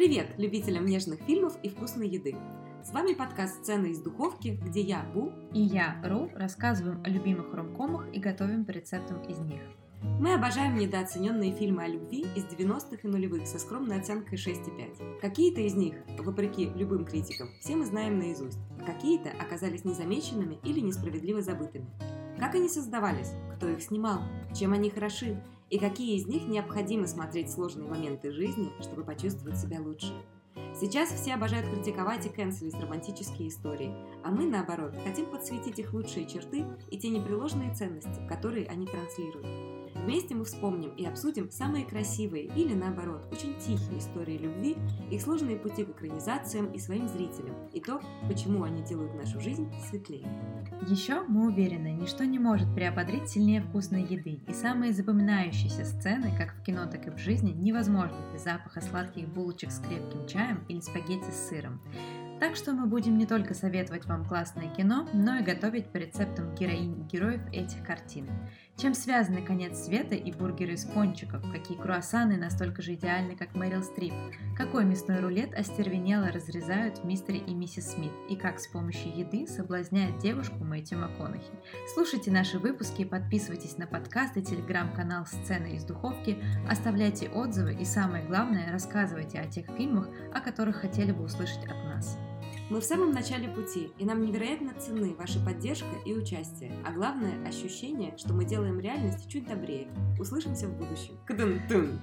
Привет любителям нежных фильмов и вкусной еды! С вами подкаст «Сцены из духовки», где я, Бу, и я, Ру, рассказываем о любимых ромкомах и готовим по рецептам из них. Мы обожаем недооцененные фильмы о любви из 90-х и нулевых со скромной оценкой 6,5. Какие-то из них, вопреки любым критикам, все мы знаем наизусть, а какие-то оказались незамеченными или несправедливо забытыми. Как они создавались, кто их снимал, чем они хороши и какие из них необходимо смотреть сложные моменты жизни, чтобы почувствовать себя лучше. Сейчас все обожают критиковать и канцелить романтические истории, а мы, наоборот, хотим подсветить их лучшие черты и те непреложные ценности, которые они транслируют. Вместе мы вспомним и обсудим самые красивые или, наоборот, очень тихие истории любви, их сложные пути к экранизациям и своим зрителям, и то, почему они делают нашу жизнь светлее. Еще мы уверены, ничто не может приободрить сильнее вкусной еды, и самые запоминающиеся сцены, как в кино, так и в жизни, невозможны без запаха сладких булочек с крепким чаем или спагетти с сыром. Так что мы будем не только советовать вам классное кино, но и готовить по рецептам героинь и героев этих картин. Чем связаны конец света и бургеры из пончиков, какие круассаны настолько же идеальны, как Мэрил Стрип, какой мясной рулет остервенело разрезают в «Мистере и миссис Смит» и как с помощью еды соблазняет девушку Мэтью МакКонахи. Слушайте наши выпуски, подписывайтесь на подкаст и телеграм-канал «Сцены из духовки», оставляйте отзывы и самое главное, рассказывайте о тех фильмах, о которых хотели бы услышать от нас. Мы в самом начале пути, и нам невероятно ценны ваша поддержка и участие, а главное – ощущение, что мы делаем реальность чуть добрее. Услышимся в будущем. Кадун-тун!